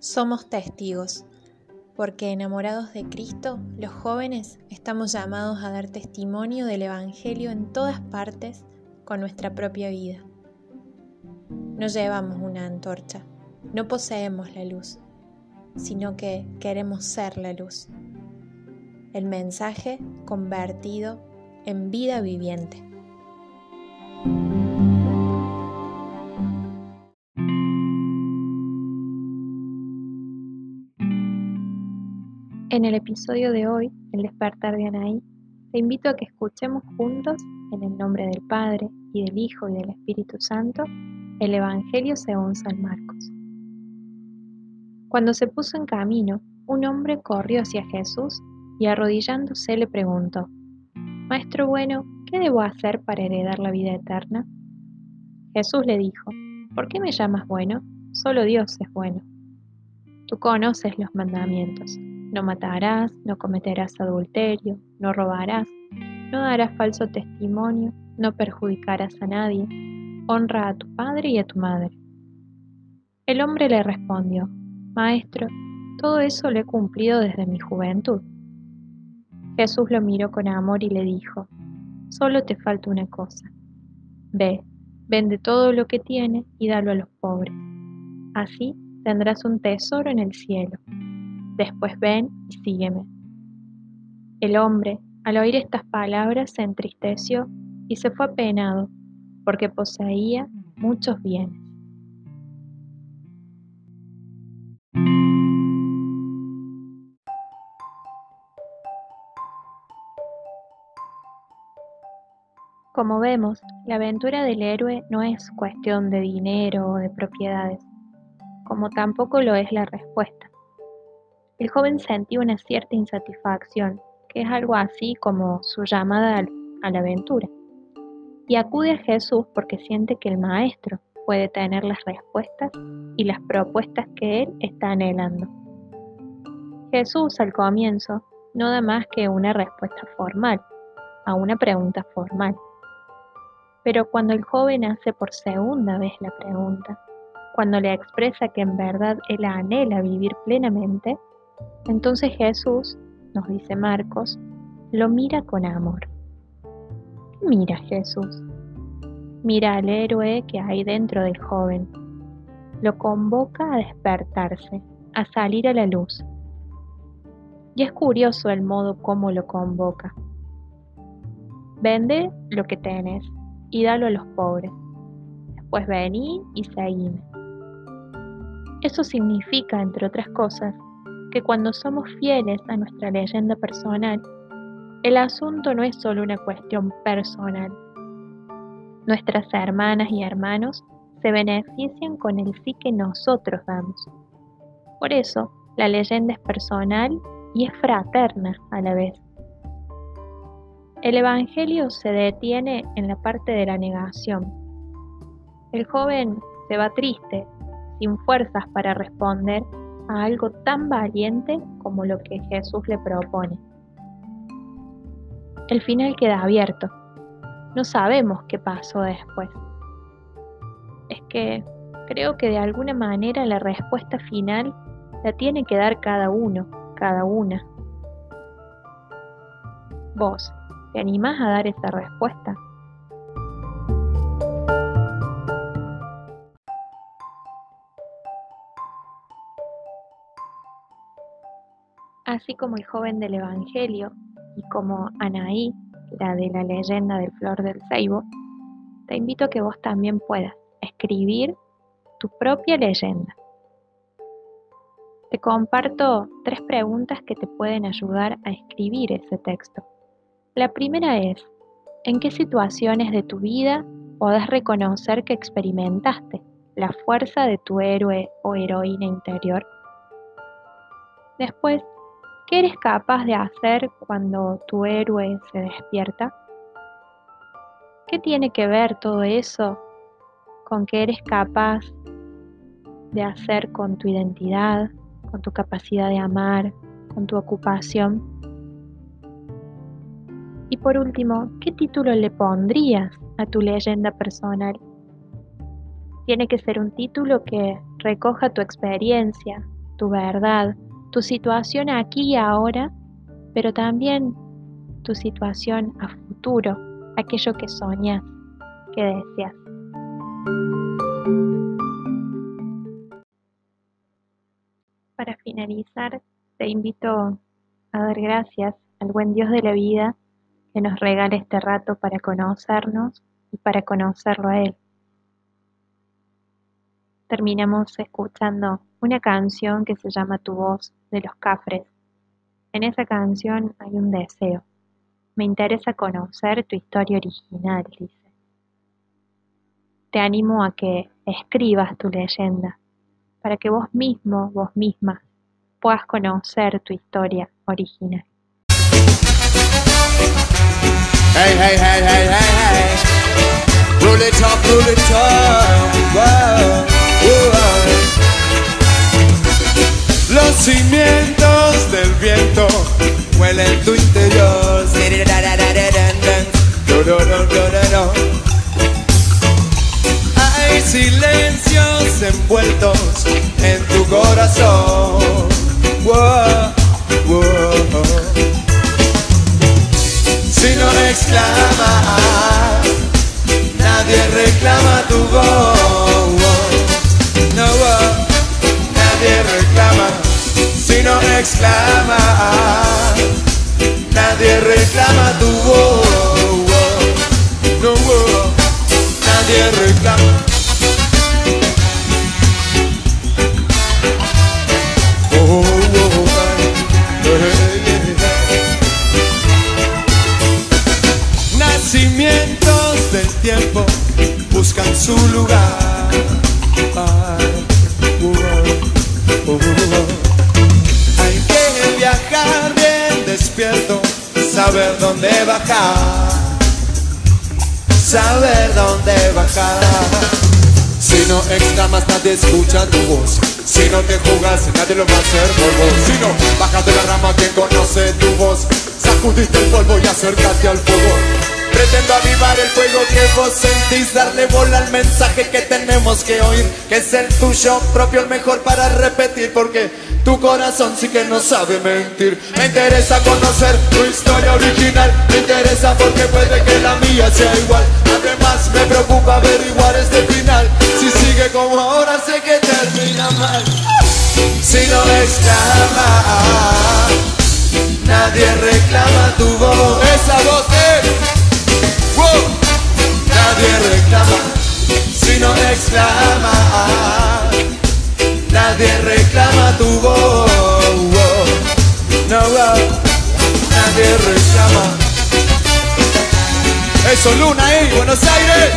Somos testigos, porque enamorados de Cristo, los jóvenes estamos llamados a dar testimonio del Evangelio en todas partes con nuestra propia vida. No llevamos una antorcha, no poseemos la luz, sino que queremos ser la luz. El mensaje convertido en vida viviente. En el episodio de hoy, El despertar de Anaí, te invito a que escuchemos juntos, en el nombre del Padre, y del Hijo, y del Espíritu Santo, el Evangelio según San Marcos. Cuando se puso en camino, un hombre corrió hacia Jesús y arrodillándose le preguntó, Maestro bueno, ¿qué debo hacer para heredar la vida eterna? Jesús le dijo, ¿por qué me llamas bueno? Solo Dios es bueno. Tú conoces los mandamientos no matarás, no cometerás adulterio, no robarás, no darás falso testimonio, no perjudicarás a nadie, honra a tu padre y a tu madre. El hombre le respondió, Maestro, todo eso lo he cumplido desde mi juventud. Jesús lo miró con amor y le dijo, Solo te falta una cosa. Ve, vende todo lo que tienes y dalo a los pobres. Así tendrás un tesoro en el cielo Después ven y sígueme. El hombre, al oír estas palabras, se entristeció y se fue apenado, porque poseía muchos bienes. Como vemos, la aventura del héroe no es cuestión de dinero o de propiedades, como tampoco lo es la respuesta. El joven sentía una cierta insatisfacción, que es algo así como su llamada a la aventura, y acude a Jesús porque siente que el Maestro puede tener las respuestas y las propuestas que él está anhelando. Jesús al comienzo no da más que una respuesta formal a una pregunta formal. Pero cuando el joven hace por segunda vez la pregunta, cuando le expresa que en verdad él anhela vivir plenamente, entonces Jesús, nos dice Marcos, lo mira con amor. Mira Jesús. Mira al héroe que hay dentro del joven. Lo convoca a despertarse, a salir a la luz. Y es curioso el modo como lo convoca. Vende lo que tenés y dalo a los pobres. Después vení y seguime. Eso significa, entre otras cosas, que cuando somos fieles a nuestra leyenda personal, el asunto no es solo una cuestión personal. Nuestras hermanas y hermanos se benefician con el sí que nosotros damos. Por eso, la leyenda es personal y es fraterna a la vez. El Evangelio se detiene en la parte de la negación. El joven se va triste, sin fuerzas para responder a algo tan valiente como lo que Jesús le propone. El final queda abierto. No sabemos qué pasó después. Es que creo que de alguna manera la respuesta final la tiene que dar cada uno, cada una. Vos, ¿te animás a dar esa respuesta? Así como el joven del Evangelio y como Anaí, la de la leyenda del Flor del Ceibo, te invito a que vos también puedas escribir tu propia leyenda. Te comparto tres preguntas que te pueden ayudar a escribir ese texto. La primera es, ¿en qué situaciones de tu vida podés reconocer que experimentaste la fuerza de tu héroe o heroína interior? Después, ¿Qué eres capaz de hacer cuando tu héroe se despierta? ¿Qué tiene que ver todo eso con qué eres capaz de hacer con tu identidad, con tu capacidad de amar, con tu ocupación? Y por último, ¿qué título le pondrías a tu leyenda personal? Tiene que ser un título que recoja tu experiencia, tu verdad, tu situación aquí y ahora, pero también tu situación a futuro, aquello que soñas, que deseas. Para finalizar, te invito a dar gracias al buen Dios de la vida que nos regala este rato para conocernos y para conocerlo a Él. Terminamos escuchando una canción que se llama Tu voz de los Cafres. En esa canción hay un deseo. Me interesa conocer tu historia original, dice. Te animo a que escribas tu leyenda para que vos mismo, vos misma, puedas conocer tu historia original. Hey, hey, hey, hey, hey. Los cimientos del viento huelen tu interior. Hay silencios envueltos en tu corazón. Si no exclamas, nadie reclama tu voz. No, nadie reclama. Exclamas, nadie reclama tu voz. Nadie reclama. Oh, oh, hey, hey, hey. Nacimientos del tiempo buscan su lugar. Dónde bajar, saber dónde bajar. Si no exclamas, nadie escucha tu voz. Si no te jugas, nadie lo va a hacer por vos. Si no bajas de la rama, quien conoce tu voz. Sacudiste el polvo y acércate al fuego. Pretendo avivar el fuego que vos sentís, darle bola al mensaje que tenemos que oír, que es el tuyo propio, el mejor para repetir, porque tu corazón sí que no sabe mentir. Me interesa conocer tu historia original, me interesa porque puede que la mía sea igual. Además me preocupa averiguar este final, si sigue como ahora sé que termina mal. Si no exclama, nadie reclama tu voz. Esa voz es. Eso, Luna, ahí, Buenos Aires.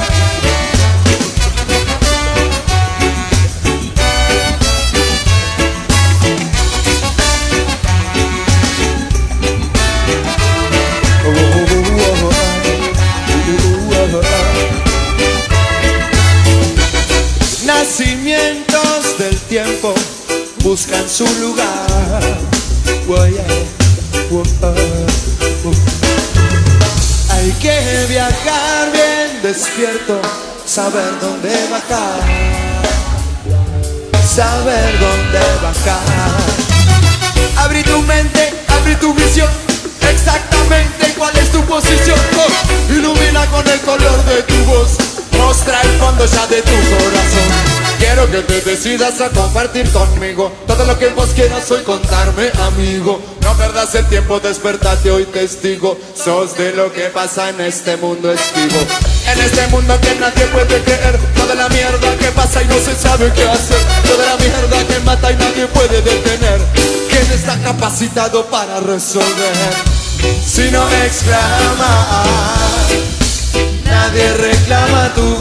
Nacimientos del tiempo buscan su lugar. Hay que viajar bien despierto, saber dónde bajar, saber dónde bajar. Abrí tu mente, Que te decidas a compartir conmigo todo lo que vos quieras hoy contarme, amigo. No perdas el tiempo, despertate hoy testigo. Sos de lo que pasa en este mundo esquivo. En este mundo que nadie puede creer, toda la mierda que pasa y no se sabe qué hacer. Toda la mierda que mata y nadie puede detener. ¿Quién está capacitado para resolver? Si no exclama, nadie reclama tu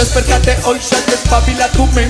Despertate hoy, ya despabila tu mente.